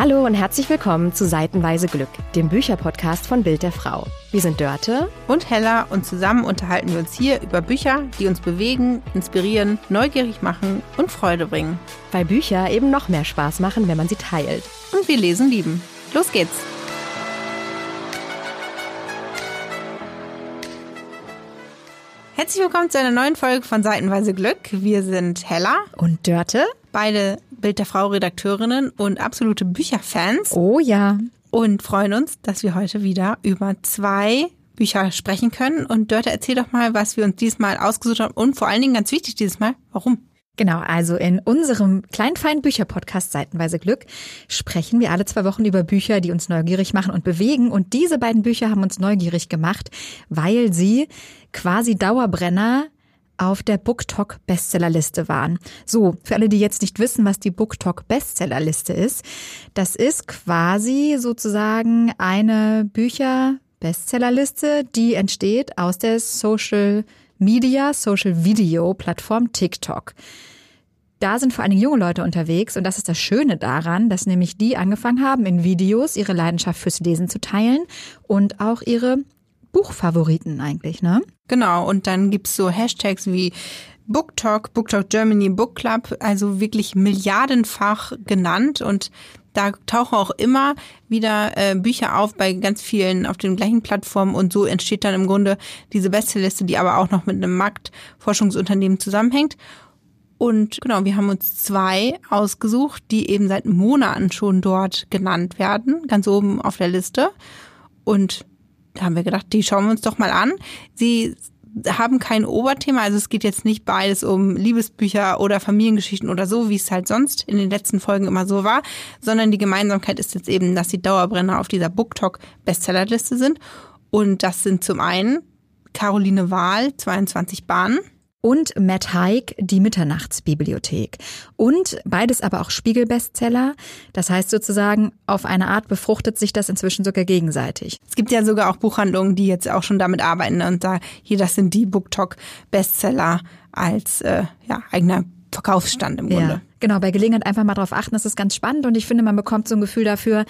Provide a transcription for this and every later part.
Hallo und herzlich willkommen zu Seitenweise Glück, dem Bücherpodcast von Bild der Frau. Wir sind Dörte und Hella und zusammen unterhalten wir uns hier über Bücher, die uns bewegen, inspirieren, neugierig machen und Freude bringen. Weil Bücher eben noch mehr Spaß machen, wenn man sie teilt. Und wir lesen lieben. Los geht's! Herzlich willkommen zu einer neuen Folge von Seitenweise Glück. Wir sind Hella und Dörte. Beide Bild der Frau Redakteurinnen und absolute Bücherfans. Oh ja. Und freuen uns, dass wir heute wieder über zwei Bücher sprechen können. Und Dörte, erzähl doch mal, was wir uns diesmal ausgesucht haben und vor allen Dingen ganz wichtig dieses Mal, warum? Genau, also in unserem kleinfeinen Bücherpodcast Seitenweise Glück sprechen wir alle zwei Wochen über Bücher, die uns neugierig machen und bewegen. Und diese beiden Bücher haben uns neugierig gemacht, weil sie quasi Dauerbrenner auf der BookTok Bestsellerliste waren. So, für alle, die jetzt nicht wissen, was die BookTok Bestsellerliste ist, das ist quasi sozusagen eine Bücher Bestsellerliste, die entsteht aus der Social Media, Social Video Plattform TikTok. Da sind vor allen Dingen junge Leute unterwegs und das ist das Schöne daran, dass nämlich die angefangen haben, in Videos ihre Leidenschaft fürs Lesen zu teilen und auch ihre Buchfavoriten eigentlich, ne? Genau, und dann gibt's so Hashtags wie BookTalk, BookTalk Germany, Book Club, also wirklich milliardenfach genannt und da tauchen auch immer wieder äh, Bücher auf bei ganz vielen auf den gleichen Plattformen und so entsteht dann im Grunde diese Bestseliste, die aber auch noch mit einem Marktforschungsunternehmen zusammenhängt. Und genau, wir haben uns zwei ausgesucht, die eben seit Monaten schon dort genannt werden, ganz oben auf der Liste. Und haben wir gedacht, die schauen wir uns doch mal an. Sie haben kein Oberthema, also es geht jetzt nicht beides um Liebesbücher oder Familiengeschichten oder so, wie es halt sonst in den letzten Folgen immer so war, sondern die Gemeinsamkeit ist jetzt eben, dass die Dauerbrenner auf dieser BookTok Bestsellerliste sind. Und das sind zum einen Caroline Wahl, 22 Bahnen und Matt Haig, die Mitternachtsbibliothek. Und beides aber auch Spiegelbestseller. Das heißt sozusagen, auf eine Art befruchtet sich das inzwischen sogar gegenseitig. Es gibt ja sogar auch Buchhandlungen, die jetzt auch schon damit arbeiten und da hier, das sind die BookTok-Bestseller als äh, ja, eigener Verkaufsstand im Grunde. Ja, genau, bei Gelegenheit einfach mal drauf achten, das ist ganz spannend und ich finde, man bekommt so ein Gefühl dafür,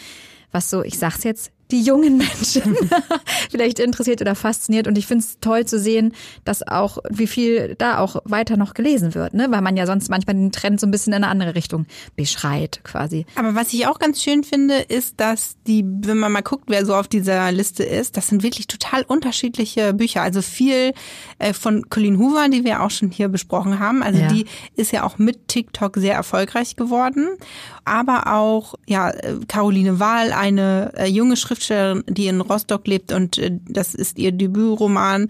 was so, ich sag's jetzt, die jungen Menschen vielleicht interessiert oder fasziniert. Und ich finde es toll zu sehen, dass auch, wie viel da auch weiter noch gelesen wird, ne? Weil man ja sonst manchmal den Trend so ein bisschen in eine andere Richtung beschreit, quasi. Aber was ich auch ganz schön finde, ist, dass die, wenn man mal guckt, wer so auf dieser Liste ist, das sind wirklich total unterschiedliche Bücher. Also viel äh, von Colleen Hoover, die wir auch schon hier besprochen haben. Also ja. die ist ja auch mit TikTok sehr erfolgreich geworden. Aber auch, ja, äh, Caroline Wahl, eine äh, junge Schrift Schriftstellerin, die in Rostock lebt und äh, das ist ihr Debütroman.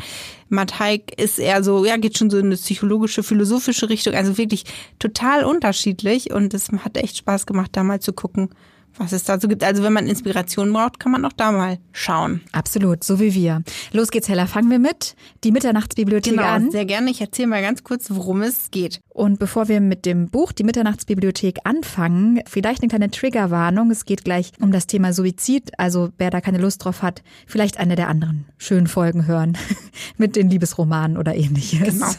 Mateik ist eher so, ja, geht schon so in eine psychologische, philosophische Richtung, also wirklich total unterschiedlich und es hat echt Spaß gemacht, da mal zu gucken, was es dazu gibt. Also wenn man Inspiration braucht, kann man auch da mal schauen. Absolut, so wie wir. Los geht's, Hella. Fangen wir mit die Mitternachtsbibliothek genau, an. Sehr gerne. Ich erzähle mal ganz kurz, worum es geht. Und bevor wir mit dem Buch Die Mitternachtsbibliothek anfangen, vielleicht eine kleine Triggerwarnung. Es geht gleich um das Thema Suizid. Also wer da keine Lust drauf hat, vielleicht eine der anderen schönen Folgen hören mit den Liebesromanen oder ähnliches. Genau.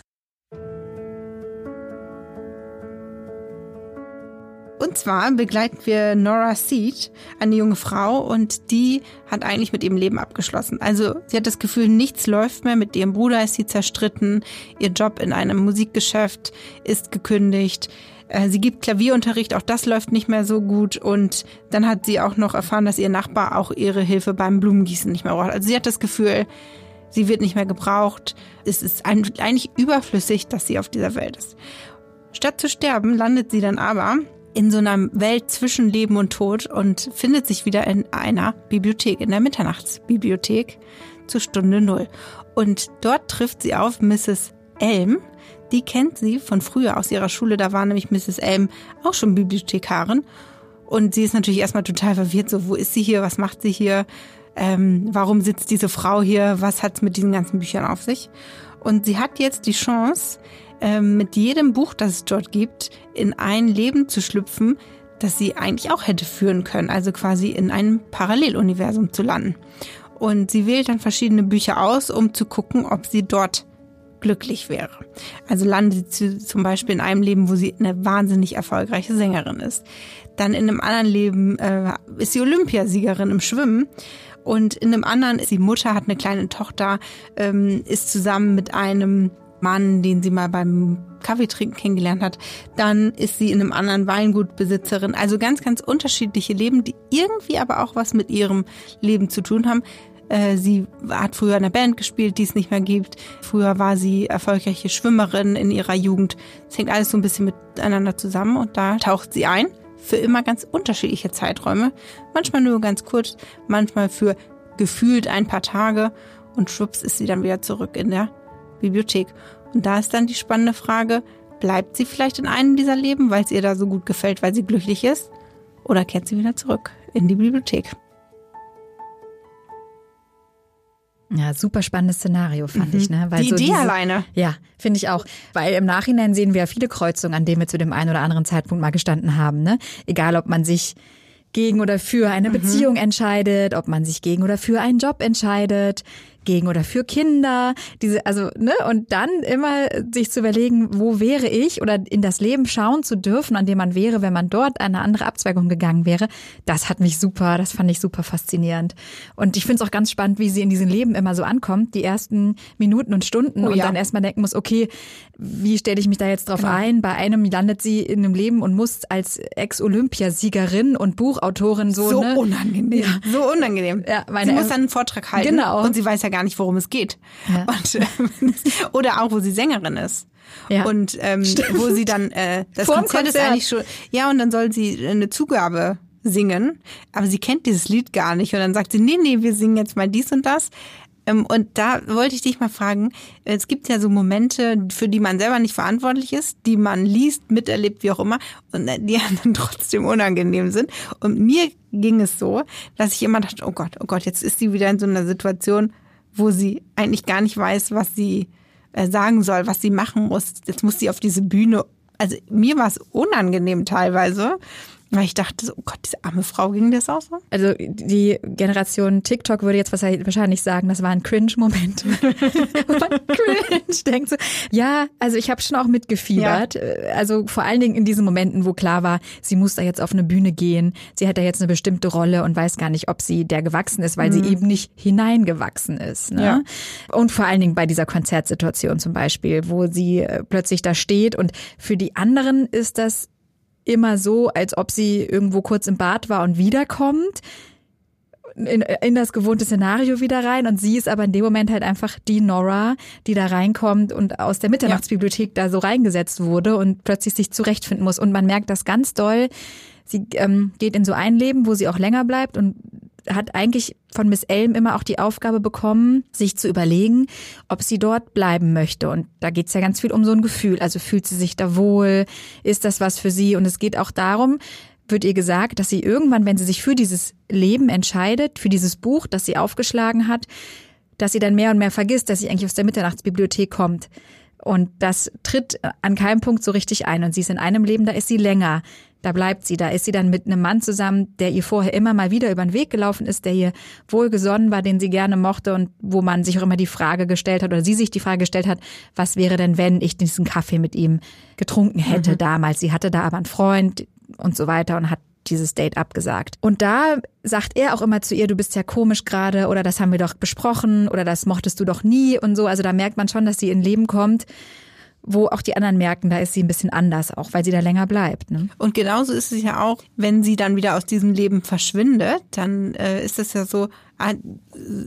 Und zwar begleiten wir Nora Seed, eine junge Frau, und die hat eigentlich mit ihrem Leben abgeschlossen. Also sie hat das Gefühl, nichts läuft mehr. Mit ihrem Bruder ist sie zerstritten. Ihr Job in einem Musikgeschäft ist gekündigt. Äh, sie gibt Klavierunterricht, auch das läuft nicht mehr so gut. Und dann hat sie auch noch erfahren, dass ihr Nachbar auch ihre Hilfe beim Blumengießen nicht mehr braucht. Also sie hat das Gefühl, sie wird nicht mehr gebraucht. Es ist eigentlich überflüssig, dass sie auf dieser Welt ist. Statt zu sterben, landet sie dann aber in so einer Welt zwischen Leben und Tod und findet sich wieder in einer Bibliothek, in der Mitternachtsbibliothek zu Stunde Null. Und dort trifft sie auf Mrs. Elm. Die kennt sie von früher aus ihrer Schule. Da war nämlich Mrs. Elm auch schon Bibliothekarin. Und sie ist natürlich erstmal total verwirrt. So, wo ist sie hier? Was macht sie hier? Ähm, warum sitzt diese Frau hier? Was hat's mit diesen ganzen Büchern auf sich? Und sie hat jetzt die Chance, ähm, mit jedem Buch, das es dort gibt, in ein Leben zu schlüpfen, das sie eigentlich auch hätte führen können, also quasi in einem Paralleluniversum zu landen. Und sie wählt dann verschiedene Bücher aus, um zu gucken, ob sie dort glücklich wäre. Also landet sie zum Beispiel in einem Leben, wo sie eine wahnsinnig erfolgreiche Sängerin ist. Dann in einem anderen Leben äh, ist sie Olympiasiegerin im Schwimmen. Und in einem anderen ist sie Mutter, hat eine kleine Tochter, ähm, ist zusammen mit einem Mann, den sie mal beim Kaffeetrinken kennengelernt hat. Dann ist sie in einem anderen Weingutbesitzerin. Also ganz, ganz unterschiedliche Leben, die irgendwie aber auch was mit ihrem Leben zu tun haben. Äh, sie hat früher in einer Band gespielt, die es nicht mehr gibt. Früher war sie erfolgreiche Schwimmerin in ihrer Jugend. Es hängt alles so ein bisschen miteinander zusammen und da taucht sie ein. Für immer ganz unterschiedliche Zeiträume. Manchmal nur ganz kurz, manchmal für gefühlt ein paar Tage und schwupps ist sie dann wieder zurück in der Bibliothek. Und da ist dann die spannende Frage, bleibt sie vielleicht in einem dieser Leben, weil es ihr da so gut gefällt, weil sie glücklich ist? Oder kehrt sie wieder zurück in die Bibliothek? Ja, super spannendes Szenario, fand mhm. ich. Ne? Weil die so Idee diese, alleine. Ja, finde ich auch. Weil im Nachhinein sehen wir ja viele Kreuzungen, an denen wir zu dem einen oder anderen Zeitpunkt mal gestanden haben. Ne? Egal, ob man sich gegen oder für eine mhm. Beziehung entscheidet, ob man sich gegen oder für einen Job entscheidet, gegen oder für Kinder, diese, also, ne, und dann immer sich zu überlegen, wo wäre ich oder in das Leben schauen zu dürfen, an dem man wäre, wenn man dort eine andere Abzweigung gegangen wäre, das hat mich super, das fand ich super faszinierend. Und ich finde es auch ganz spannend, wie sie in diesem Leben immer so ankommt, die ersten Minuten und Stunden oh, und ja. dann erstmal denken muss, okay, wie stelle ich mich da jetzt drauf genau. ein? Bei einem landet sie in einem Leben und muss als Ex-Olympiasiegerin und Buchautorin so, so ne? unangenehm, ja. so unangenehm. Ja, meine, sie muss dann einen Vortrag halten genau. und sie weiß ja gar nicht, worum es geht. Ja. Und, äh, oder auch, wo sie Sängerin ist. Ja. Und ähm, wo sie dann äh, das Konzert, Konzert ist eigentlich schon ja und dann soll sie eine Zugabe singen, aber sie kennt dieses Lied gar nicht und dann sagt sie nee nee wir singen jetzt mal dies und das ähm, und da wollte ich dich mal fragen, es gibt ja so Momente, für die man selber nicht verantwortlich ist, die man liest, miterlebt, wie auch immer, und äh, die dann trotzdem unangenehm sind. Und mir ging es so, dass ich immer dachte, oh Gott, oh Gott, jetzt ist sie wieder in so einer Situation, wo sie eigentlich gar nicht weiß, was sie äh, sagen soll, was sie machen muss. Jetzt muss sie auf diese Bühne. Also mir war es unangenehm teilweise, weil ich dachte so, oh Gott, diese arme Frau ging das auch so? Also die Generation TikTok würde jetzt wahrscheinlich sagen, das war ein Cringe-Moment. Cringe denkt so. Ja, also ich habe schon auch mitgefiebert. Ja. Also vor allen Dingen in diesen Momenten, wo klar war, sie muss da jetzt auf eine Bühne gehen, sie hat da jetzt eine bestimmte Rolle und weiß gar nicht, ob sie der gewachsen ist, weil mhm. sie eben nicht hineingewachsen ist. Ne? Ja. Und vor allen Dingen bei dieser Konzertsituation zum Beispiel, wo sie äh, plötzlich da steht und für die anderen ist das immer so, als ob sie irgendwo kurz im Bad war und wiederkommt. In, in das gewohnte Szenario wieder rein und sie ist aber in dem Moment halt einfach die Nora, die da reinkommt und aus der Mitternachtsbibliothek ja. da so reingesetzt wurde und plötzlich sich zurechtfinden muss. Und man merkt das ganz doll. Sie ähm, geht in so ein Leben, wo sie auch länger bleibt und hat eigentlich von Miss Elm immer auch die Aufgabe bekommen, sich zu überlegen, ob sie dort bleiben möchte. Und da geht's ja ganz viel um so ein Gefühl. Also fühlt sie sich da wohl? Ist das was für sie? Und es geht auch darum, wird ihr gesagt, dass sie irgendwann, wenn sie sich für dieses Leben entscheidet, für dieses Buch, das sie aufgeschlagen hat, dass sie dann mehr und mehr vergisst, dass sie eigentlich aus der Mitternachtsbibliothek kommt. Und das tritt an keinem Punkt so richtig ein. Und sie ist in einem Leben, da ist sie länger. Da bleibt sie, da ist sie dann mit einem Mann zusammen, der ihr vorher immer mal wieder über den Weg gelaufen ist, der ihr wohlgesonnen war, den sie gerne mochte und wo man sich auch immer die Frage gestellt hat oder sie sich die Frage gestellt hat, was wäre denn, wenn ich diesen Kaffee mit ihm getrunken hätte mhm. damals. Sie hatte da aber einen Freund und so weiter und hat dieses Date abgesagt. Und da sagt er auch immer zu ihr, du bist ja komisch gerade oder das haben wir doch besprochen oder das mochtest du doch nie und so. Also da merkt man schon, dass sie in Leben kommt wo auch die anderen merken, da ist sie ein bisschen anders, auch weil sie da länger bleibt. Ne? Und genauso ist es ja auch, wenn sie dann wieder aus diesem Leben verschwindet, dann äh, ist es ja so,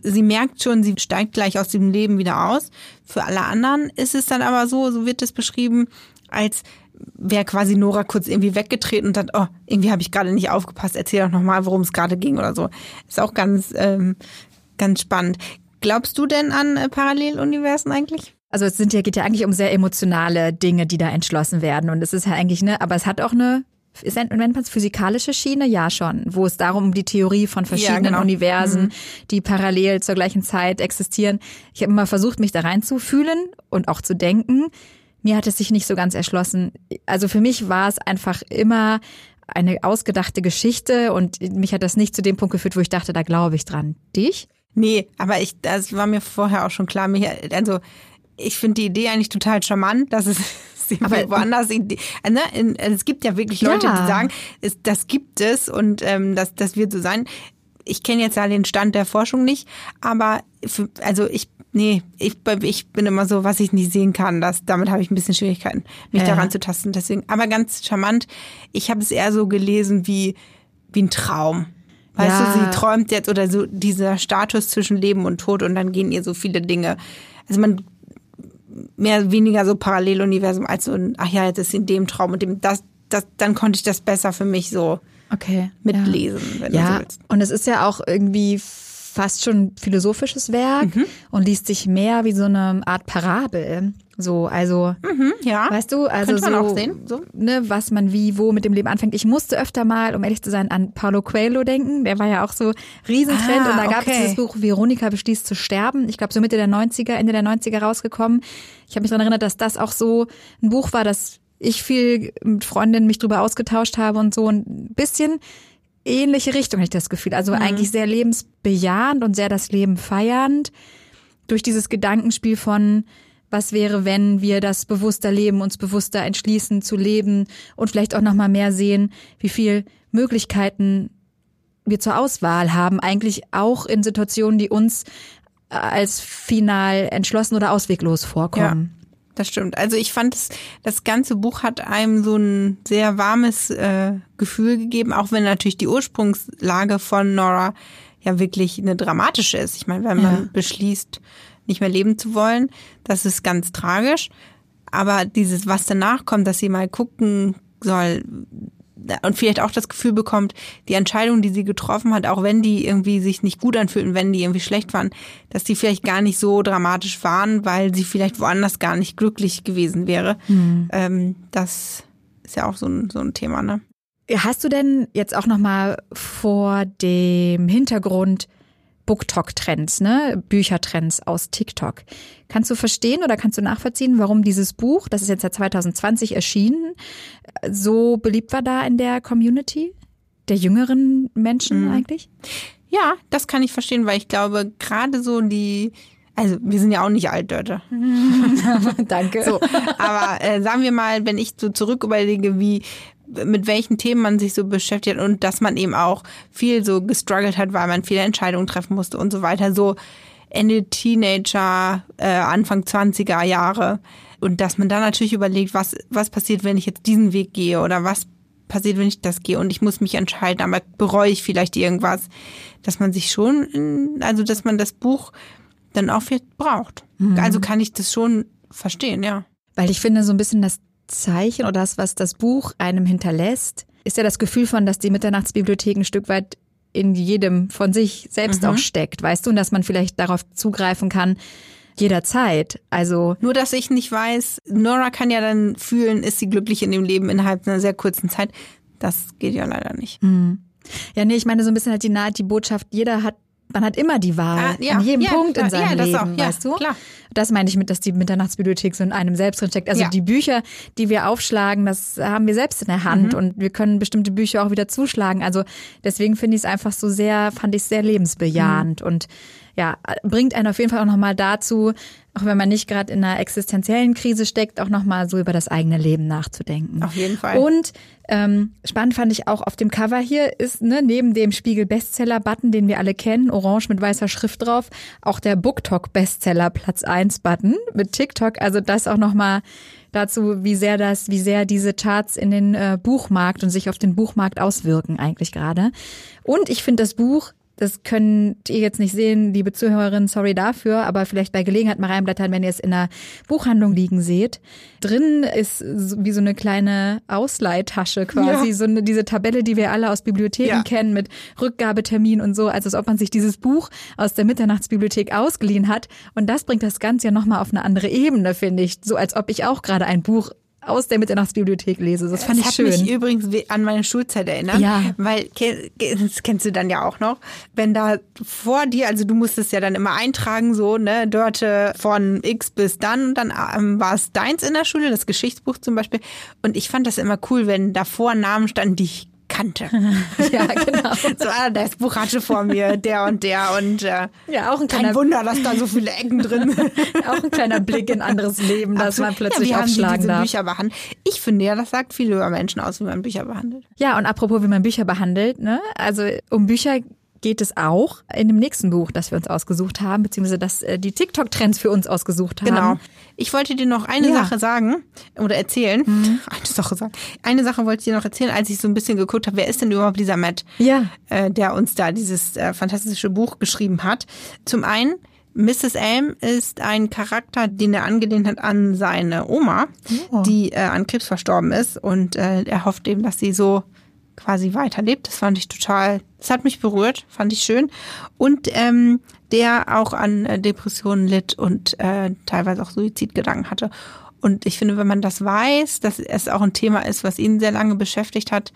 sie merkt schon, sie steigt gleich aus dem Leben wieder aus. Für alle anderen ist es dann aber so, so wird es beschrieben, als wäre quasi Nora kurz irgendwie weggetreten und dann, oh, irgendwie habe ich gerade nicht aufgepasst, erzähl doch nochmal, worum es gerade ging oder so. Ist auch ganz, ähm, ganz spannend. Glaubst du denn an äh, Paralleluniversen eigentlich? Also es sind ja, geht ja eigentlich um sehr emotionale Dinge, die da entschlossen werden. Und es ist ja eigentlich, ne, aber es hat auch eine ist nennt man es physikalische Schiene? Ja, schon. Wo es darum um die Theorie von verschiedenen ja, genau. Universen, mhm. die parallel zur gleichen Zeit existieren. Ich habe immer versucht, mich da reinzufühlen und auch zu denken. Mir hat es sich nicht so ganz erschlossen. Also für mich war es einfach immer eine ausgedachte Geschichte und mich hat das nicht zu dem Punkt geführt, wo ich dachte, da glaube ich dran. Dich? Nee, aber ich, das war mir vorher auch schon klar. Mich, also ich finde die Idee eigentlich total charmant, dass es aber woanders Idee. Ne? Es gibt ja wirklich Leute, ja. die sagen, es, das gibt es und ähm, das, das wird so sein. Ich kenne jetzt ja den Stand der Forschung nicht, aber für, also ich nee, ich, ich bin immer so, was ich nicht sehen kann, das, damit habe ich ein bisschen Schwierigkeiten, mich ja. daran zu tasten. Deswegen, aber ganz charmant, ich habe es eher so gelesen wie, wie ein Traum. Weißt ja. du, sie träumt jetzt oder so dieser Status zwischen Leben und Tod und dann gehen ihr so viele Dinge. Also man mehr weniger so Paralleluniversum als so ein, ach ja, jetzt ist in dem Traum und dem, das, das, dann konnte ich das besser für mich so okay, mitlesen, ja. wenn ja. du so willst. Und es ist ja auch irgendwie fast schon philosophisches Werk mhm. und liest sich mehr wie so eine Art Parabel. So, also, mhm, ja. weißt du, also so, so, ne, was man wie, wo mit dem Leben anfängt. Ich musste öfter mal, um ehrlich zu sein, an Paulo Coelho denken. Der war ja auch so Riesentrend ah, und da gab okay. es dieses Buch Veronika beschließt zu sterben. Ich glaube, so Mitte der 90er, Ende der 90er rausgekommen. Ich habe mich daran erinnert, dass das auch so ein Buch war, das ich viel mit Freundinnen mich drüber ausgetauscht habe und so ein bisschen ähnliche Richtung, habe ich das Gefühl. Also mhm. eigentlich sehr lebensbejahend und sehr das Leben feiernd. Durch dieses Gedankenspiel von, was wäre, wenn wir das bewusster leben, uns bewusster entschließen zu leben und vielleicht auch nochmal mehr sehen, wie viel Möglichkeiten wir zur Auswahl haben, eigentlich auch in Situationen, die uns als final entschlossen oder ausweglos vorkommen. Ja das stimmt. Also ich fand es, das ganze Buch hat einem so ein sehr warmes äh, Gefühl gegeben, auch wenn natürlich die Ursprungslage von Nora ja wirklich eine dramatische ist. Ich meine, wenn man ja. beschließt, nicht mehr leben zu wollen, das ist ganz tragisch. Aber dieses, was danach kommt, dass sie mal gucken soll, und vielleicht auch das Gefühl bekommt, die Entscheidungen, die sie getroffen hat, auch wenn die irgendwie sich nicht gut anfühlten, wenn die irgendwie schlecht waren, dass die vielleicht gar nicht so dramatisch waren, weil sie vielleicht woanders gar nicht glücklich gewesen wäre. Mhm. Ähm, das ist ja auch so ein, so ein Thema, ne? Hast du denn jetzt auch nochmal vor dem Hintergrund BookTok-Trends, ne? Büchertrends aus TikTok. Kannst du verstehen oder kannst du nachvollziehen, warum dieses Buch, das ist jetzt ja 2020 erschienen, so beliebt war da in der Community? Der jüngeren Menschen mhm. eigentlich? Ja, das kann ich verstehen, weil ich glaube, gerade so die also wir sind ja auch nicht alt, Leute. Danke. So, aber äh, sagen wir mal, wenn ich so zurück überlege, wie mit welchen Themen man sich so beschäftigt und dass man eben auch viel so gestruggelt hat, weil man viele Entscheidungen treffen musste und so weiter. So Ende Teenager, äh, Anfang 20er Jahre. Und dass man dann natürlich überlegt, was, was passiert, wenn ich jetzt diesen Weg gehe oder was passiert, wenn ich das gehe und ich muss mich entscheiden, aber bereue ich vielleicht irgendwas, dass man sich schon, also dass man das Buch dann auch vielleicht braucht. Mhm. Also kann ich das schon verstehen, ja. Weil ich finde, so ein bisschen das Zeichen oder das, was das Buch einem hinterlässt, ist ja das Gefühl von, dass die Mitternachtsbibliothek ein Stück weit in jedem von sich selbst mhm. auch steckt, weißt du, und dass man vielleicht darauf zugreifen kann, jederzeit. Also nur, dass ich nicht weiß, Nora kann ja dann fühlen, ist sie glücklich in dem Leben innerhalb einer sehr kurzen Zeit. Das geht ja leider nicht. Mhm. Ja, nee, ich meine so ein bisschen halt die nahe die Botschaft, jeder hat man hat immer die Wahl ah, ja, an jedem ja, Punkt in seinem ja, Leben, auch, weißt du? Klar. Das meine ich mit, dass die Mitternachtsbibliothek so in einem selbst drin steckt. Also die Bücher, die wir aufschlagen, das haben wir selbst in der Hand mhm. und wir können bestimmte Bücher auch wieder zuschlagen. Also deswegen finde ich es einfach so sehr, fand ich sehr lebensbejahend mhm. und ja, bringt einen auf jeden Fall auch nochmal dazu, auch wenn man nicht gerade in einer existenziellen Krise steckt, auch nochmal so über das eigene Leben nachzudenken. Auf jeden Fall. Und ähm, spannend fand ich auch auf dem Cover hier ist ne, neben dem Spiegel Bestseller Button, den wir alle kennen, orange mit weißer Schrift drauf, auch der BookTok Bestseller Platz 1 Button mit TikTok. Also das auch nochmal dazu, wie sehr das, wie sehr diese Charts in den äh, Buchmarkt und sich auf den Buchmarkt auswirken eigentlich gerade. Und ich finde das Buch das könnt ihr jetzt nicht sehen, liebe Zuhörerinnen, sorry dafür, aber vielleicht bei Gelegenheit mal reinblättern, wenn ihr es in einer Buchhandlung liegen seht. Drin ist wie so eine kleine Ausleihtasche quasi, ja. so eine, diese Tabelle, die wir alle aus Bibliotheken ja. kennen mit Rückgabetermin und so, also als ob man sich dieses Buch aus der Mitternachtsbibliothek ausgeliehen hat. Und das bringt das Ganze ja nochmal auf eine andere Ebene, finde ich. So als ob ich auch gerade ein Buch aus der Mitternachtsbibliothek lese. Das fand das ich schön. Das hat mich übrigens an meine Schulzeit erinnert. Ja. Weil, das kennst du dann ja auch noch, wenn da vor dir, also du musstest ja dann immer eintragen, so, ne, Dörte von X bis dann und dann ähm, war es deins in der Schule, das Geschichtsbuch zum Beispiel. Und ich fand das immer cool, wenn davor Namen standen, die ich kannte. ja, genau. so, ah, das Buch hatte vor mir der und der und äh, Ja, auch ein kein kleiner, Wunder, dass da so viele Ecken drin sind. auch ein kleiner Blick in anderes Leben, dass man plötzlich ja, wie haben die aufschlagen diese darf. Bücher behandelt? Ich finde ja, das sagt viel über Menschen aus, wie man Bücher behandelt. Ja, und apropos, wie man Bücher behandelt, ne? Also um Bücher geht es auch in dem nächsten Buch, das wir uns ausgesucht haben, beziehungsweise das äh, die TikTok-Trends für uns ausgesucht haben. Genau. Ich wollte dir noch eine Ja. Sache sagen oder erzählen. Eine Sache sagen. Eine Sache wollte ich dir noch erzählen, als ich so ein bisschen geguckt habe, wer ist denn überhaupt dieser Matt, Ja. äh, der uns da dieses äh, fantastische Buch geschrieben hat. Zum einen, Mrs. Elm ist ein Charakter, den er angelehnt hat an seine Oma, Oh. die äh, an Krebs verstorben ist und äh, er hofft eben, dass sie so quasi weiterlebt. Das fand ich total, das hat mich berührt, fand ich schön. Und ähm, der auch an äh, Depressionen litt und äh, teilweise auch Suizidgedanken hatte. Und ich finde, wenn man das weiß, dass es auch ein Thema ist, was ihn sehr lange beschäftigt hat,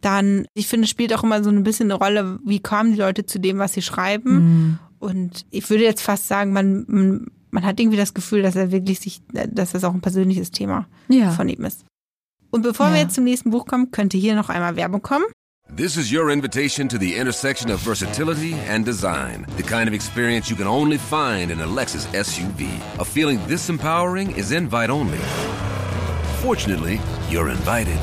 dann, ich finde, es spielt auch immer so ein bisschen eine Rolle, wie kamen die Leute zu dem, was sie schreiben. Und ich würde jetzt fast sagen, man, man, man hat irgendwie das Gefühl, dass er wirklich sich, dass das auch ein persönliches Thema Ja. von ihm ist. Und bevor wir Ja. jetzt zum nächsten Buch kommen, könnte hier noch einmal Werbung kommen. This is your invitation to the intersection of versatility and design. The kind of experience you can only find in a Lexus SUV. A feeling this empowering is invite only. Fortunately, you're invited.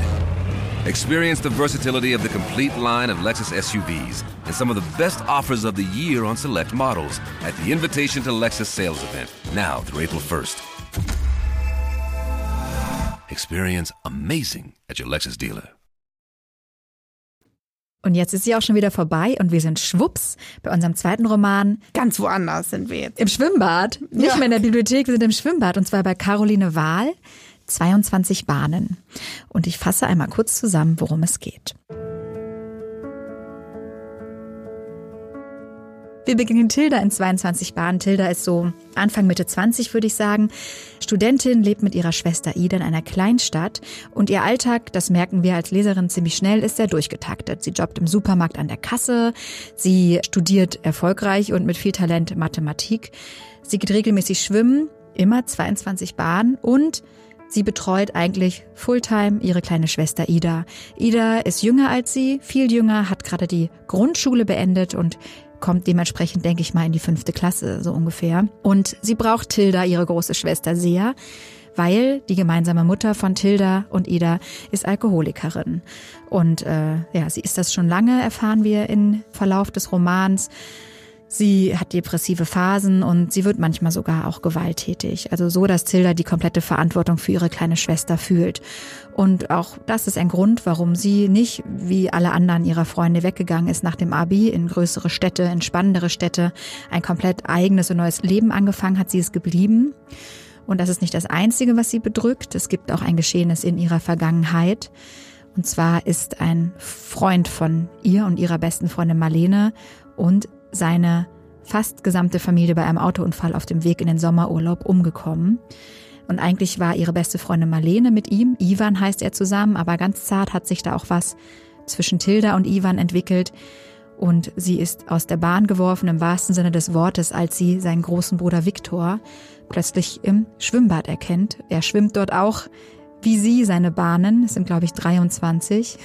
Experience the versatility of the complete line of Lexus SUVs and some of the best offers of the year on select models at the Invitation to Lexus sales event, now through April 1st. Experience amazing at your Lexus dealer. Und jetzt ist sie auch schon wieder vorbei und wir sind schwupps bei unserem zweiten Roman Ganz woanders sind wir jetzt. im Schwimmbad. Nicht Ja. mehr in der Bibliothek, wir sind im Schwimmbad und zwar bei Caroline Wahl, 22 Bahnen. Und ich fasse einmal kurz zusammen, worum es geht. Wir beginnen Tilda in 22 Bahnen. Tilda ist so Anfang Mitte 20, würde ich sagen. Studentin, lebt mit ihrer Schwester Ida in einer Kleinstadt und ihr Alltag, das merken wir als Leserin ziemlich schnell, ist sehr durchgetaktet. Sie jobbt im Supermarkt an der Kasse, sie studiert erfolgreich und mit viel Talent Mathematik. Sie geht regelmäßig schwimmen, immer 22 Bahnen und Sie betreut eigentlich Fulltime ihre kleine Schwester Ida. Ida ist jünger als sie, viel jünger, hat gerade die Grundschule beendet und kommt dementsprechend, denke ich mal, in die fünfte Klasse so ungefähr. Und sie braucht Tilda, ihre große Schwester, sehr, weil die gemeinsame Mutter von Tilda und Ida ist Alkoholikerin. Und äh, ja, sie ist das schon lange, erfahren wir im Verlauf des Romans. Sie hat depressive Phasen und sie wird manchmal sogar auch gewalttätig. Also so, dass Tilda die komplette Verantwortung für ihre kleine Schwester fühlt. Und auch das ist ein Grund, warum sie nicht wie alle anderen ihrer Freunde weggegangen ist nach dem Abi in größere Städte, in spannendere Städte, ein komplett eigenes und neues Leben angefangen hat. Sie ist geblieben. Und das ist nicht das Einzige, was sie bedrückt. Es gibt auch ein Geschehnis in ihrer Vergangenheit. Und zwar ist ein Freund von ihr und ihrer besten Freundin Marlene und seine fast gesamte Familie bei einem Autounfall auf dem Weg in den Sommerurlaub umgekommen. Und eigentlich war ihre beste Freundin Marlene mit ihm, Ivan heißt er zusammen, aber ganz zart hat sich da auch was zwischen Tilda und Ivan entwickelt. Und sie ist aus der Bahn geworfen im wahrsten Sinne des Wortes, als sie seinen großen Bruder Viktor plötzlich im Schwimmbad erkennt. Er schwimmt dort auch wie sie seine Bahnen, es sind glaube ich 23,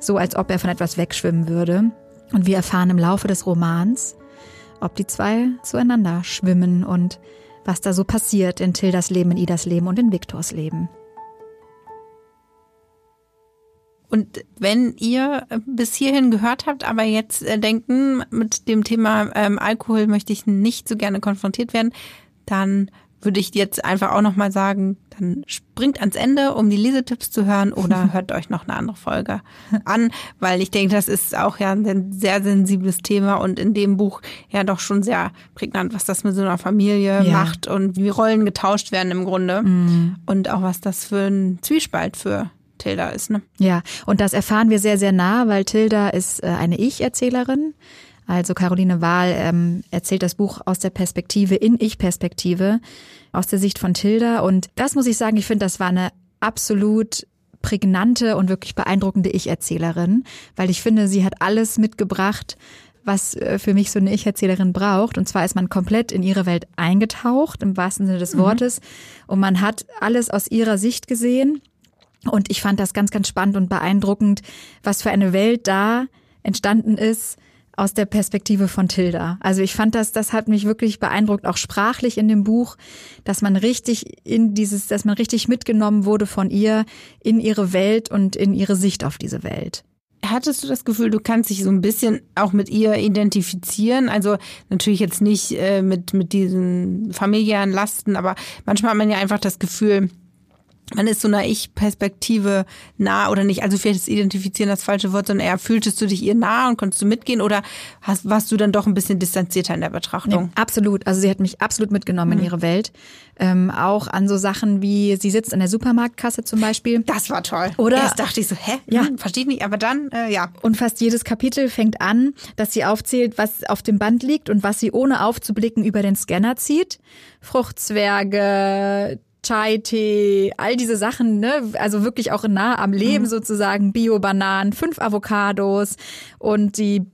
so als ob er von etwas wegschwimmen würde. Und wir erfahren im Laufe des Romans, ob die zwei zueinander schwimmen und was da so passiert in Tildas Leben, in Idas Leben und in Viktors Leben. Und wenn ihr bis hierhin gehört habt, aber jetzt äh, denken, mit dem Thema ähm, Alkohol möchte ich nicht so gerne konfrontiert werden, dann würde ich jetzt einfach auch nochmal sagen, dann springt ans Ende, um die Lesetipps zu hören oder hört euch noch eine andere Folge an, weil ich denke, das ist auch ja ein sehr sensibles Thema und in dem Buch ja doch schon sehr prägnant, was das mit so einer Familie Ja. macht und wie Rollen getauscht werden im Grunde und auch was das für ein Zwiespalt für Tilda ist. Ne? Ja, und das erfahren wir sehr, sehr nah, weil Tilda ist äh, eine Ich-Erzählerin. Also Caroline Wahl ähm, erzählt das Buch aus der Perspektive, in Ich-Perspektive, aus der Sicht von Tilda. Und das muss ich sagen, ich finde, das war eine absolut prägnante und wirklich beeindruckende Ich-Erzählerin, weil ich finde, sie hat alles mitgebracht, was äh, für mich so eine Ich-Erzählerin braucht. Und zwar ist man komplett in ihre Welt eingetaucht, im wahrsten Sinne des Wortes. Und man hat alles aus ihrer Sicht gesehen. Und ich fand das ganz, ganz spannend und beeindruckend, was für eine Welt da entstanden ist aus der Perspektive von Tilda. Also ich fand das, das hat mich wirklich beeindruckt, auch sprachlich in dem Buch, dass man richtig in dieses, dass man richtig mitgenommen wurde von ihr in ihre Welt und in ihre Sicht auf diese Welt. Hattest du das Gefühl, du kannst dich so ein bisschen auch mit ihr identifizieren? Also natürlich jetzt nicht äh, mit, mit diesen familiären Lasten, aber manchmal hat man ja einfach das Gefühl, man ist so einer Ich-Perspektive nah oder nicht. Also vielleicht ist identifizieren das falsche Wort, sondern eher fühltest du dich ihr nah und konntest du mitgehen oder hast, warst du dann doch ein bisschen distanzierter in der Betrachtung? Nee, absolut. Also sie hat mich absolut mitgenommen mhm. in ihre Welt. Ähm, auch an so Sachen wie, sie sitzt in der Supermarktkasse zum Beispiel. Das war toll. Oder? Erst dachte ich so, hä? Ja. Hm, verstehe ich nicht, aber dann, äh, ja. Und fast jedes Kapitel fängt an, dass sie aufzählt, was auf dem Band liegt und was sie ohne aufzublicken über den Scanner zieht. Fruchtzwerge, Chai-Tee, all diese Sachen, ne? Also wirklich auch nah am Leben mhm. sozusagen. Bio-Bananen, fünf Avocados und die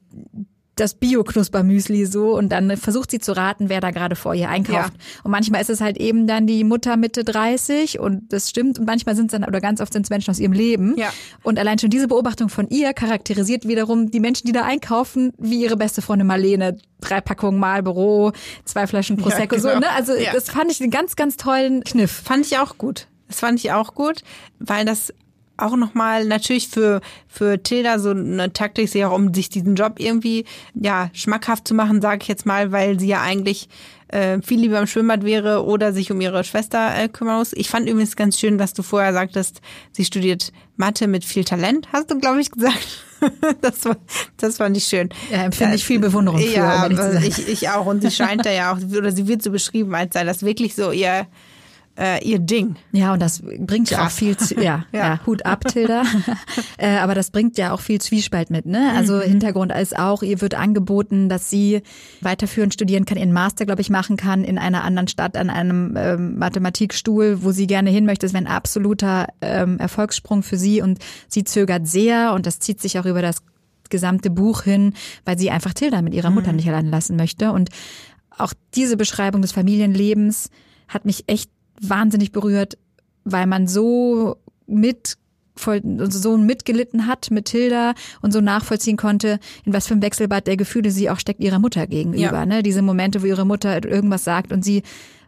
das Bio-Knusper-Müsli so und dann versucht sie zu raten, wer da gerade vor ihr einkauft. Ja. Und manchmal ist es halt eben dann die Mutter Mitte 30 und das stimmt und manchmal sind es dann oder ganz oft sind es Menschen aus ihrem Leben. Ja. Und allein schon diese Beobachtung von ihr charakterisiert wiederum die Menschen, die da einkaufen, wie ihre beste Freundin Marlene. Drei Packungen Marlboro, zwei Flaschen Prosecco, ja, genau. so, ne? Also ja. das fand ich einen ganz, ganz tollen Kniff. Fand ich auch gut. Das fand ich auch gut, weil das auch nochmal natürlich für, für Tilda so eine Taktik sehr, um sich diesen Job irgendwie ja schmackhaft zu machen, sage ich jetzt mal, weil sie ja eigentlich äh, viel lieber im Schwimmbad wäre oder sich um ihre Schwester äh, kümmern muss. Ich fand übrigens ganz schön, dass du vorher sagtest, sie studiert Mathe mit viel Talent, hast du, glaube ich, gesagt. das, war, das fand ich schön. Ja, empfinde ich viel Bewunderung für. Ja, ich, ich, ich auch. Und sie scheint da ja auch, oder sie wird so beschrieben, als sei das wirklich so ihr äh, ihr Ding. Ja, und das bringt Krass. ja auch viel, zu, ja, ja. ja, Hut ab, Tilda. äh, aber das bringt ja auch viel Zwiespalt mit, ne? Also mhm. Hintergrund ist auch, ihr wird angeboten, dass sie weiterführend studieren kann, ihren Master, glaube ich, machen kann in einer anderen Stadt an einem ähm, Mathematikstuhl, wo sie gerne hin möchte. Das wäre ein absoluter ähm, Erfolgssprung für sie und sie zögert sehr und das zieht sich auch über das gesamte Buch hin, weil sie einfach Tilda mit ihrer Mutter mhm. nicht allein lassen möchte. Und auch diese Beschreibung des Familienlebens hat mich echt wahnsinnig berührt, weil man so mit voll, so mitgelitten hat mit Tilda und so nachvollziehen konnte, in was für ein Wechselbad der Gefühle sie auch steckt ihrer Mutter gegenüber. Ja. Ne? Diese Momente, wo ihre Mutter irgendwas sagt und sie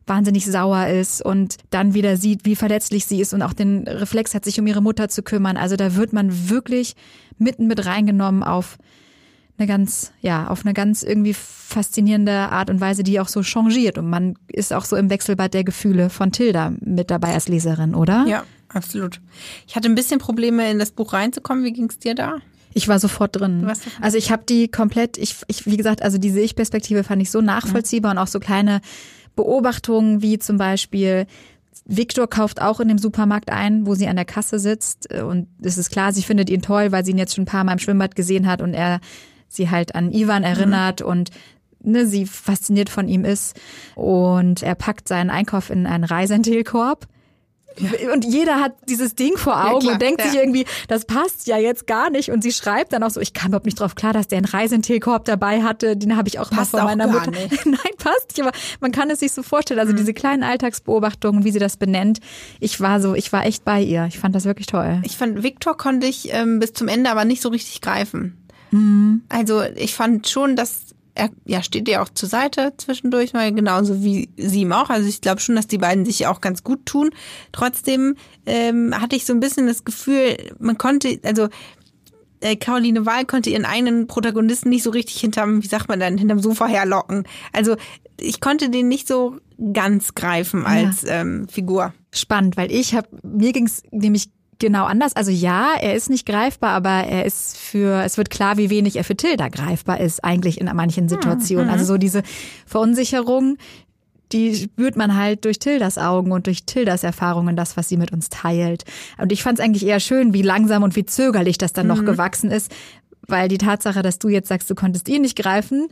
wahnsinnig sauer ist und dann wieder sieht, wie verletzlich sie ist und auch den Reflex hat, sich um ihre Mutter zu kümmern. Also da wird man wirklich mitten mit reingenommen auf eine ganz, ja, auf eine ganz irgendwie faszinierende Art und Weise, die auch so changiert. Und man ist auch so im Wechselbad der Gefühle von Tilda mit dabei als Leserin, oder? Ja, absolut. Ich hatte ein bisschen Probleme, in das Buch reinzukommen. Wie ging es dir da? Ich war sofort drin. Also ich habe die komplett, ich, ich, wie gesagt, also diese Ich-Perspektive fand ich so nachvollziehbar mhm. und auch so kleine Beobachtungen wie zum Beispiel, Victor kauft auch in dem Supermarkt ein, wo sie an der Kasse sitzt. Und es ist klar, sie findet ihn toll, weil sie ihn jetzt schon ein paar Mal im Schwimmbad gesehen hat und er sie halt an Ivan erinnert mhm. und ne, sie fasziniert von ihm ist. Und er packt seinen Einkauf in einen Reisentelkorb. Ja. Und jeder hat dieses Ding vor Augen ja, und denkt ja. sich irgendwie, das passt ja jetzt gar nicht. Und sie schreibt dann auch so, ich kam überhaupt nicht drauf klar, dass der einen Reisentelkorb dabei hatte. Den habe ich auch passt mal von meiner Mutter. Nicht. Nein, passt nicht. Aber man kann es sich so vorstellen. Also mhm. diese kleinen Alltagsbeobachtungen, wie sie das benennt. Ich war so, ich war echt bei ihr. Ich fand das wirklich toll. Ich fand, Viktor konnte ich ähm, bis zum Ende aber nicht so richtig greifen. Mhm. Also ich fand schon, dass er ja, steht ihr auch zur Seite zwischendurch mal, genauso wie sie ihm auch. Also ich glaube schon, dass die beiden sich auch ganz gut tun. Trotzdem ähm, hatte ich so ein bisschen das Gefühl, man konnte, also äh, Caroline Wahl konnte ihren eigenen Protagonisten nicht so richtig hinterm, wie sagt man dann, hinterm Sofa herlocken. Also ich konnte den nicht so ganz greifen als ja. ähm, Figur. Spannend, weil ich habe, mir ging es nämlich genau anders. Also ja, er ist nicht greifbar, aber er ist für, es wird klar, wie wenig er für Tilda greifbar ist, eigentlich in manchen Situationen. Mhm. Also so diese Verunsicherung, die spürt man halt durch Tildas Augen und durch Tildas Erfahrungen, das, was sie mit uns teilt. Und ich fand es eigentlich eher schön, wie langsam und wie zögerlich das dann mhm. noch gewachsen ist, weil die Tatsache, dass du jetzt sagst, du konntest ihn nicht greifen,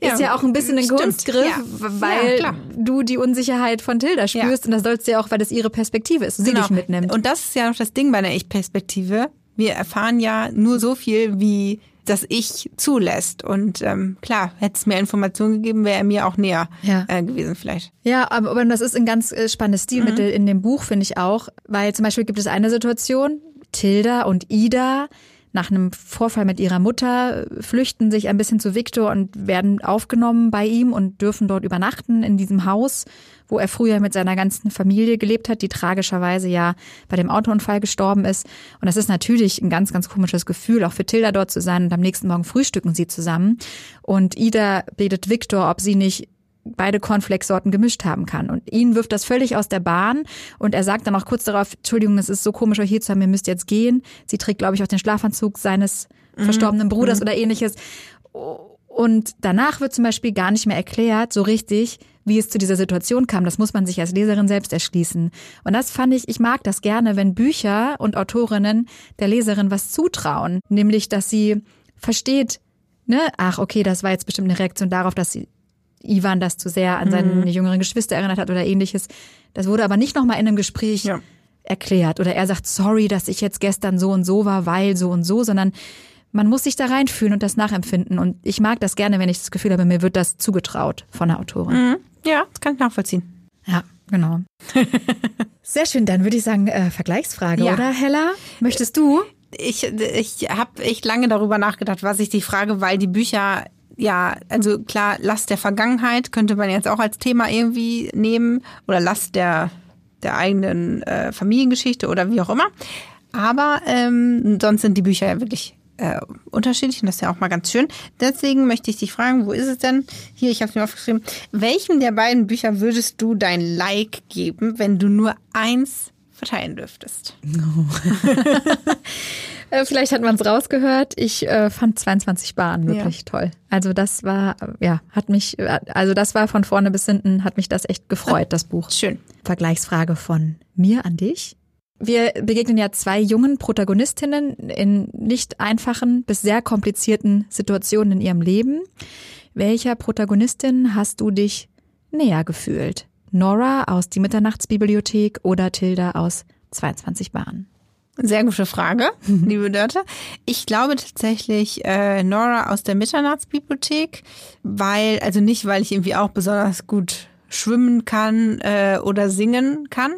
ist ja, auch ein bisschen ein Kunstgriff, ja. weil ja, du die Unsicherheit von Tilda spürst und das sollst du ja auch, weil das ihre Perspektive ist, sie genau. dich mitnimmt. Und das ist ja noch das Ding bei einer Ich-Perspektive. Wir erfahren ja nur so viel, wie das Ich zulässt. Und ähm, klar, hätte es mehr Informationen gegeben, wäre er mir auch näher Ja. äh, gewesen vielleicht. Ja, aber, aber das ist ein ganz äh, spannendes Stilmittel in dem Buch, finde ich auch. Weil zum Beispiel gibt es eine Situation, Tilda und Ida nach einem Vorfall mit ihrer Mutter flüchten sich ein bisschen zu Victor und werden aufgenommen bei ihm und dürfen dort übernachten in diesem Haus, wo er früher mit seiner ganzen Familie gelebt hat, die tragischerweise ja bei dem Autounfall gestorben ist. Und das ist natürlich ein ganz, ganz komisches Gefühl, auch für Tilda dort zu sein. Und am nächsten Morgen frühstücken sie zusammen. Und Ida bittet Victor, ob sie nicht beide Cornflakes-Sorten gemischt haben kann. Und ihn wirft das völlig aus der Bahn und er sagt dann auch kurz darauf, Entschuldigung, es ist so komisch, euch hier zu haben, ihr müsst jetzt gehen. Sie trägt, glaube ich, auch den Schlafanzug seines verstorbenen Bruders oder ähnliches. Und danach wird zum Beispiel gar nicht mehr erklärt, so richtig, wie es zu dieser Situation kam. Das muss man sich als Leserin selbst erschließen. Und das fand ich, ich mag das gerne, wenn Bücher und Autorinnen der Leserin was zutrauen. Nämlich, dass sie versteht, ne, ach, okay, das war jetzt bestimmt eine Reaktion darauf, dass sie Ivan das zu sehr an seine jüngeren Geschwister erinnert hat oder ähnliches. Das wurde aber nicht nochmal in einem Gespräch Ja. erklärt. Oder er sagt, sorry, dass ich jetzt gestern so und so war, weil so und so, sondern man muss sich da reinfühlen und das nachempfinden. Und ich mag das gerne, wenn ich das Gefühl habe, mir wird das zugetraut von der Autorin. Mhm. Ja, das kann ich nachvollziehen. Ja, genau. Sehr schön, dann würde ich sagen, äh, Vergleichsfrage, Ja. oder Hella? Möchtest du? Ich, ich habe echt lange darüber nachgedacht, was ich die frage, weil die Bücher, ja, also klar, Last der Vergangenheit könnte man jetzt auch als Thema irgendwie nehmen oder Last der, der eigenen äh, Familiengeschichte oder wie auch immer. Aber ähm, sonst sind die Bücher ja wirklich äh, unterschiedlich und das ist ja auch mal ganz schön. Deswegen möchte ich dich fragen, wo ist es denn? Hier, ich habe es mir aufgeschrieben. Welchem der beiden Bücher würdest du dein Like geben, wenn du nur eins verteilen dürftest? Äh, vielleicht hat man es rausgehört. Ich äh, fand 22 Bahnen wirklich toll. Also das war, äh, ja, hat mich, äh, also das war von vorne bis hinten, hat mich das echt gefreut, das Buch. Schön. Vergleichsfrage von mir an dich. Wir begegnen ja zwei jungen Protagonistinnen in nicht einfachen bis sehr komplizierten Situationen in ihrem Leben. Welcher Protagonistin hast du dich näher gefühlt? Nora aus Die Mitternachtsbibliothek oder Tilda aus 22 Bahnen? Sehr gute Frage, liebe Dörte. Ich glaube tatsächlich äh, Nora aus der Mitternachtsbibliothek, weil, also nicht, weil ich irgendwie auch besonders gut schwimmen kann äh, oder singen kann,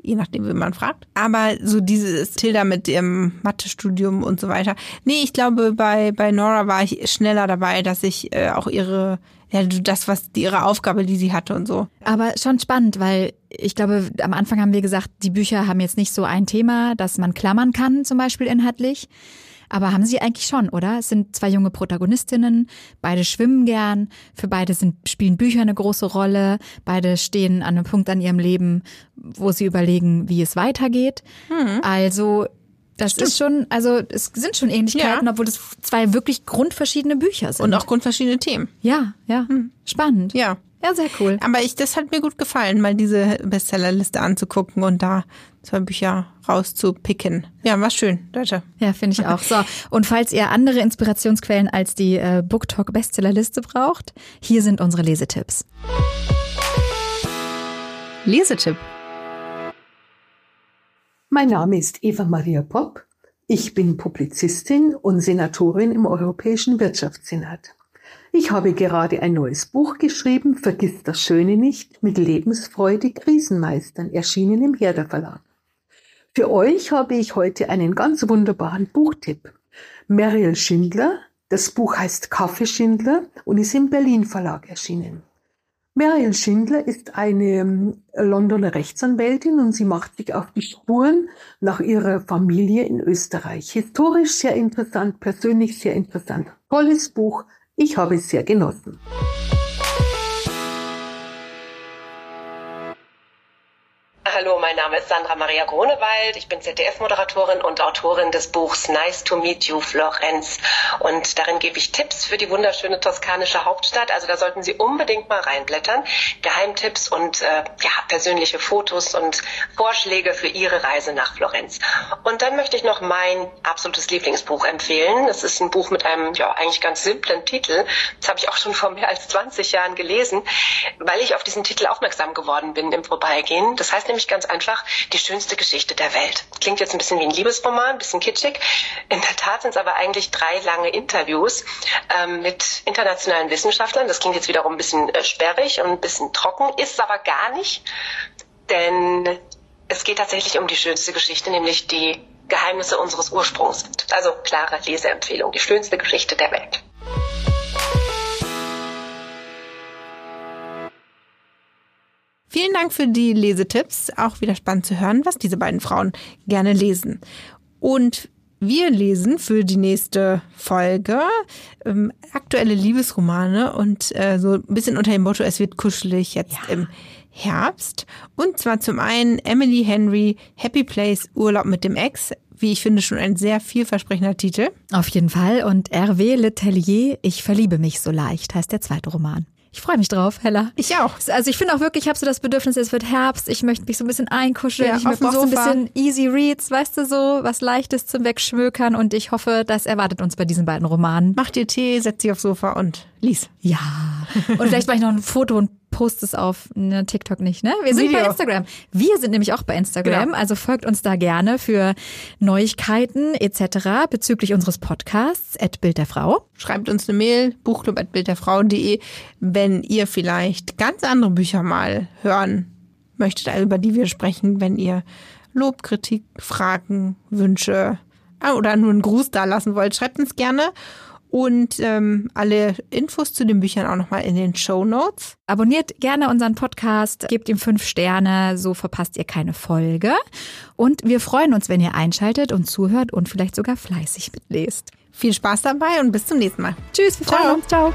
je nachdem, wie man fragt. Aber so dieses Tilda mit ihrem Mathestudium und so weiter. Nee, ich glaube, bei, bei Nora war ich schneller dabei, dass ich äh, auch ihre, ja, das, was die, ihre Aufgabe, die sie hatte und so. Aber schon spannend, weil ich glaube, am Anfang haben wir gesagt, die Bücher haben jetzt nicht so ein Thema, das man klammern kann, zum Beispiel inhaltlich. Aber haben sie eigentlich schon, oder? Es sind zwei junge Protagonistinnen, beide schwimmen gern, für beide sind, spielen Bücher eine große Rolle, beide stehen an einem Punkt an ihrem Leben, wo sie überlegen, wie es weitergeht. Also, das ist schon, also es sind schon Ähnlichkeiten, Ja. obwohl es zwei wirklich grundverschiedene Bücher sind. Und auch grundverschiedene Themen. ja, ja, spannend. Ja. Ja, sehr cool. Aber ich, das hat mir gut gefallen, mal diese Bestsellerliste anzugucken und da zwei Bücher rauszupicken. Ja, war schön, Leute. Ja, finde ich auch. So, und falls ihr andere Inspirationsquellen als die äh, BookTalk Bestsellerliste braucht, hier sind unsere Lesetipps. Lesetipp. Mein Name ist Eva Maria Popp. Ich bin Publizistin und Senatorin im Europäischen Wirtschaftssenat. Ich habe gerade ein neues Buch geschrieben, Vergiss das Schöne nicht, mit Lebensfreude Krisenmeistern, erschienen im Herder Verlag. Für euch habe ich heute einen ganz wunderbaren Buchtipp. Mariel Schindler, das Buch heißt Kaffeeschindler und ist im Berlin Verlag erschienen. Mariel Schindler ist eine ähm, Londoner Rechtsanwältin und sie macht sich auf die Spuren nach ihrer Familie in Österreich. Historisch sehr interessant, persönlich sehr interessant. Tolles Buch. Ich habe es sehr genossen. Hallo, mein Name ist Sandra Maria Grunewald. Ich bin ZDF-Moderatorin und Autorin des Buchs Nice to Meet You, Florenz. Und darin gebe ich Tipps für die wunderschöne toskanische Hauptstadt. Also da sollten Sie unbedingt mal reinblättern. Geheimtipps und äh, ja, persönliche Fotos und Vorschläge für Ihre Reise nach Florenz. Und dann möchte ich noch mein absolutes Lieblingsbuch empfehlen. Das ist ein Buch mit einem ja eigentlich ganz simplen Titel. Das habe ich auch schon vor mehr als 20 Jahren gelesen, weil ich auf diesen Titel aufmerksam geworden bin im Vorbeigehen. Das heißt nämlich ganz einfach die schönste Geschichte der Welt. Klingt jetzt ein bisschen wie ein Liebesroman, ein bisschen kitschig. In der Tat sind es aber eigentlich drei lange Interviews ähm, mit internationalen Wissenschaftlern. Das klingt jetzt wiederum ein bisschen äh, sperrig und ein bisschen trocken, ist aber gar nicht. Denn es geht tatsächlich um die schönste Geschichte, nämlich die Geheimnisse unseres Ursprungs. Also klare Leseempfehlung, die schönste Geschichte der Welt. Vielen Dank für die Lesetipps. Auch wieder spannend zu hören, was diese beiden Frauen gerne lesen. Und wir lesen für die nächste Folge ähm, aktuelle Liebesromane und äh, so ein bisschen unter dem Motto, es wird kuschelig jetzt ja. im Herbst. Und zwar zum einen Emily Henry, Happy Place, Urlaub mit dem Ex. Wie ich finde, schon ein sehr vielversprechender Titel. Auf jeden Fall. Und Hervé Letellier, Ich verliebe mich so leicht, heißt der zweite Roman. Ich freue mich drauf, Hella. Ich auch. Also ich finde auch wirklich, ich habe so das Bedürfnis, es wird Herbst, ich möchte mich so ein bisschen einkuscheln, ja, ich brauche so ein bisschen Easy Reads, weißt du so, was Leichtes zum Wegschmökern und ich hoffe, das erwartet uns bei diesen beiden Romanen. Mach dir Tee, setz dich aufs Sofa und lies. Ja. Und vielleicht mache ich noch ein Foto und post es auf ne, TikTok nicht, ne? Wir sind Video. bei Instagram. Wir sind nämlich auch bei Instagram, genau. also folgt uns da gerne für Neuigkeiten etc. bezüglich unseres Podcasts at Bild der Frau. Schreibt uns eine Mail buchclub at bildderfrau.de, wenn ihr vielleicht ganz andere Bücher mal hören möchtet, also über die wir sprechen, wenn ihr Lob, Kritik, Fragen, Wünsche ah, oder nur einen Gruß da lassen wollt, schreibt uns gerne und ähm, alle Infos zu den Büchern auch nochmal in den Show Notes. Abonniert gerne unseren Podcast, gebt ihm fünf Sterne, so verpasst ihr keine Folge. Und wir freuen uns, wenn ihr einschaltet und zuhört und vielleicht sogar fleißig mitlest. Viel Spaß dabei und bis zum nächsten Mal. Tschüss, wir freuen uns. Ciao.